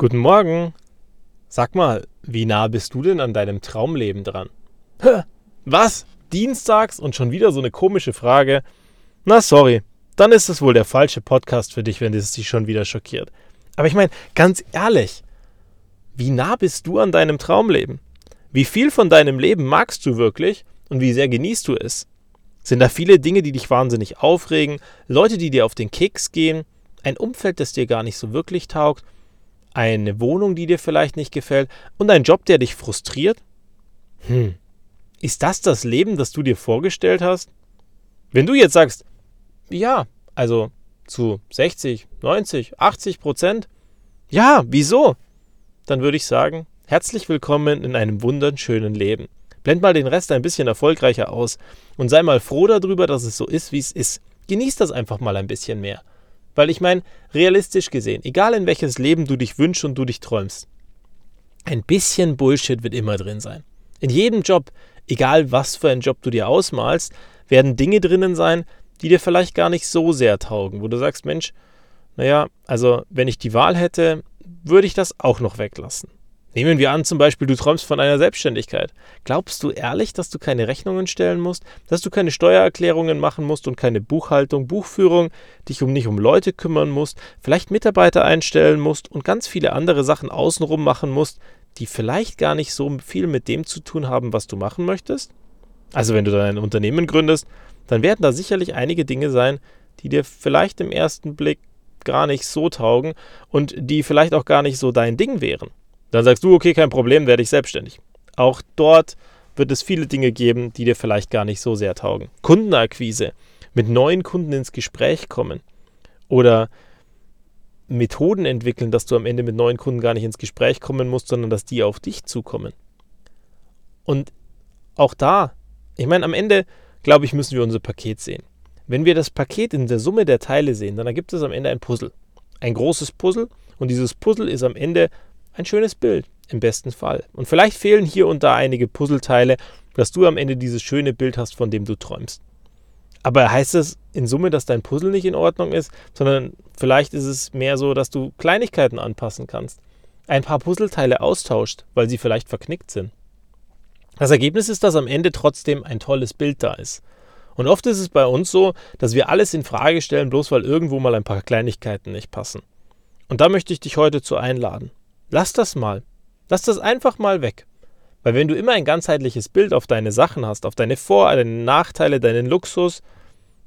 Guten Morgen. Sag mal, wie nah bist du denn an deinem Traumleben dran? Hä? Was? Dienstags und schon wieder so eine komische Frage? Na sorry, dann ist es wohl der falsche Podcast für dich, wenn es dich schon wieder schockiert. Aber ich meine, ganz ehrlich, wie nah bist du an deinem Traumleben? Wie viel von deinem Leben magst du wirklich und wie sehr genießt du es? Sind da viele Dinge, die dich wahnsinnig aufregen, Leute, die dir auf den Keks gehen, ein Umfeld, das dir gar nicht so wirklich taugt eine Wohnung, die dir vielleicht nicht gefällt und ein Job, der dich frustriert? Hm, ist das das Leben, das du dir vorgestellt hast? Wenn du jetzt sagst, ja, also zu 60, 90, 80 Prozent, ja, wieso? Dann würde ich sagen, herzlich willkommen in einem wunderschönen Leben. Blend mal den Rest ein bisschen erfolgreicher aus und sei mal froh darüber, dass es so ist, wie es ist. Genieß das einfach mal ein bisschen mehr. Weil ich meine, realistisch gesehen, egal in welches Leben du dich wünschst und du dich träumst, ein bisschen Bullshit wird immer drin sein. In jedem Job, egal was für einen Job du dir ausmalst, werden Dinge drinnen sein, die dir vielleicht gar nicht so sehr taugen, wo du sagst, Mensch, naja, also wenn ich die Wahl hätte, würde ich das auch noch weglassen. Nehmen wir an, zum Beispiel, du träumst von einer Selbstständigkeit. Glaubst du ehrlich, dass du keine Rechnungen stellen musst, dass du keine Steuererklärungen machen musst und keine Buchhaltung, Buchführung, dich um nicht um Leute kümmern musst, vielleicht Mitarbeiter einstellen musst und ganz viele andere Sachen außenrum machen musst, die vielleicht gar nicht so viel mit dem zu tun haben, was du machen möchtest? Also, wenn du dann ein Unternehmen gründest, dann werden da sicherlich einige Dinge sein, die dir vielleicht im ersten Blick gar nicht so taugen und die vielleicht auch gar nicht so dein Ding wären. Dann sagst du, okay, kein Problem, werde ich selbstständig. Auch dort wird es viele Dinge geben, die dir vielleicht gar nicht so sehr taugen. Kundenakquise, mit neuen Kunden ins Gespräch kommen oder Methoden entwickeln, dass du am Ende mit neuen Kunden gar nicht ins Gespräch kommen musst, sondern dass die auf dich zukommen. Und auch da, ich meine, am Ende, glaube ich, müssen wir unser Paket sehen. Wenn wir das Paket in der Summe der Teile sehen, dann ergibt es am Ende ein Puzzle. Ein großes Puzzle und dieses Puzzle ist am Ende ein schönes Bild, im besten Fall. Und vielleicht fehlen hier und da einige Puzzleteile, dass du am Ende dieses schöne Bild hast, von dem du träumst. Aber heißt das in Summe, dass dein Puzzle nicht in Ordnung ist, sondern vielleicht ist es mehr so, dass du Kleinigkeiten anpassen kannst. Ein paar Puzzleteile austauscht, weil sie vielleicht verknickt sind. Das Ergebnis ist, dass am Ende trotzdem ein tolles Bild da ist. Und oft ist es bei uns so, dass wir alles in Frage stellen, bloß weil irgendwo mal ein paar Kleinigkeiten nicht passen. Und da möchte ich dich heute zu einladen. Lass das mal. Lass das einfach mal weg. Weil wenn du immer ein ganzheitliches Bild auf deine Sachen hast, auf deine Vor-, deine Nachteile, deinen Luxus,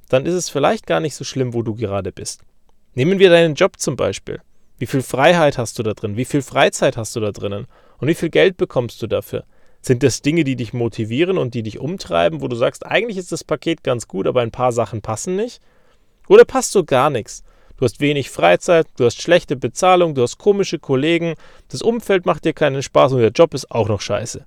dann ist es vielleicht gar nicht so schlimm, wo du gerade bist. Nehmen wir deinen Job zum Beispiel. Wie viel Freiheit hast du da drin? Wie viel Freizeit hast du da drinnen? Und wie viel Geld bekommst du dafür? Sind das Dinge, die dich motivieren und die dich umtreiben, wo du sagst, eigentlich ist das Paket ganz gut, aber ein paar Sachen passen nicht? Oder passt so gar nichts? Du hast wenig Freizeit, du hast schlechte Bezahlung, du hast komische Kollegen, das Umfeld macht dir keinen Spaß und der Job ist auch noch scheiße.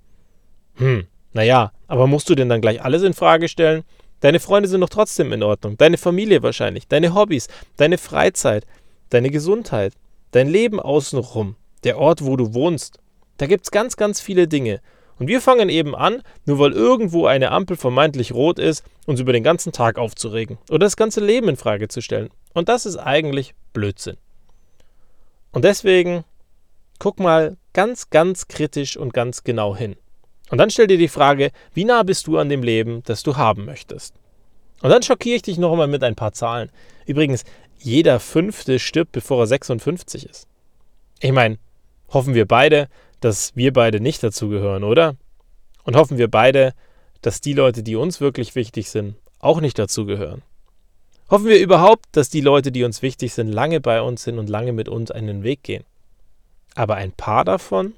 Hm, naja, aber musst du denn dann gleich alles in Frage stellen? Deine Freunde sind doch trotzdem in Ordnung, deine Familie wahrscheinlich, deine Hobbys, deine Freizeit, deine Gesundheit, dein Leben außenrum, der Ort, wo du wohnst. Da gibt's ganz, ganz viele Dinge. Und wir fangen eben an, nur weil irgendwo eine Ampel vermeintlich rot ist, uns über den ganzen Tag aufzuregen oder das ganze Leben in Frage zu stellen. Und das ist eigentlich Blödsinn. Und deswegen guck mal ganz, ganz kritisch und ganz genau hin. Und dann stell dir die Frage, wie nah bist du an dem Leben, das du haben möchtest? Und dann schockiere ich dich noch einmal mit ein paar Zahlen. Übrigens, jeder Fünfte stirbt, bevor er 56 ist. Ich meine, hoffen wir beide, dass wir beide nicht dazugehören, oder? Und hoffen wir beide, dass die Leute, die uns wirklich wichtig sind, auch nicht dazugehören. Hoffen wir überhaupt, dass die Leute, die uns wichtig sind, lange bei uns sind und lange mit uns einen Weg gehen. Aber ein paar davon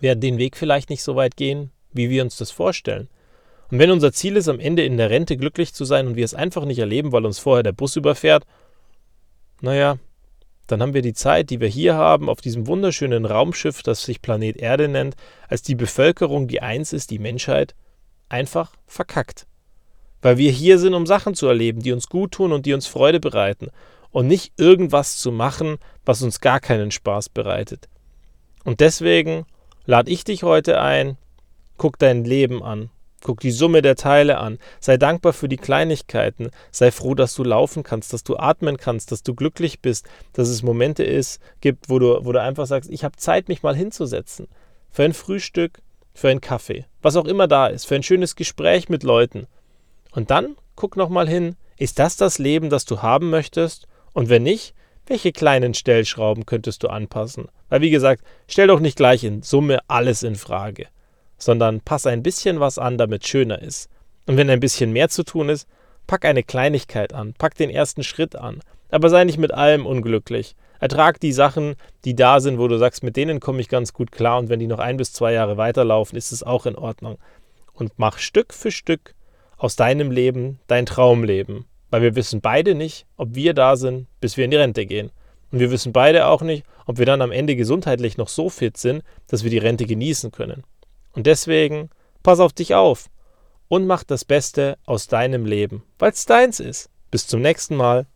werden den Weg vielleicht nicht so weit gehen, wie wir uns das vorstellen. Und wenn unser Ziel ist, am Ende in der Rente glücklich zu sein und wir es einfach nicht erleben, weil uns vorher der Bus überfährt, naja, dann haben wir die Zeit, die wir hier haben, auf diesem wunderschönen Raumschiff, das sich Planet Erde nennt, als die Bevölkerung, die eins ist, die Menschheit, einfach verkackt. Weil wir hier sind, um Sachen zu erleben, die uns gut tun und die uns Freude bereiten. Und nicht irgendwas zu machen, was uns gar keinen Spaß bereitet. Und deswegen lade ich dich heute ein, guck dein Leben an. Guck die Summe der Teile an. Sei dankbar für die Kleinigkeiten. Sei froh, dass du laufen kannst, dass du atmen kannst, dass du glücklich bist, dass es Momente ist, gibt, wo du, wo du einfach sagst, ich habe Zeit, mich mal hinzusetzen. Für ein Frühstück, für einen Kaffee, was auch immer da ist, für ein schönes Gespräch mit Leuten. Und dann guck nochmal hin, ist das das Leben, das du haben möchtest? Und wenn nicht, welche kleinen Stellschrauben könntest du anpassen? Weil wie gesagt, stell doch nicht gleich in Summe alles in Frage, sondern pass ein bisschen was an, damit schöner ist. Und wenn ein bisschen mehr zu tun ist, pack eine Kleinigkeit an, pack den ersten Schritt an, aber sei nicht mit allem unglücklich. Ertrag die Sachen, die da sind, wo du sagst, mit denen komme ich ganz gut klar und wenn die noch ein bis zwei Jahre weiterlaufen, ist es auch in Ordnung. Und mach Stück für Stück aus deinem Leben dein Traumleben. Weil wir wissen beide nicht, ob wir da sind, bis wir in die Rente gehen. Und wir wissen beide auch nicht, ob wir dann am Ende gesundheitlich noch so fit sind, dass wir die Rente genießen können. Und deswegen, pass auf dich auf und mach das Beste aus deinem Leben, weil es deins ist. Bis zum nächsten Mal.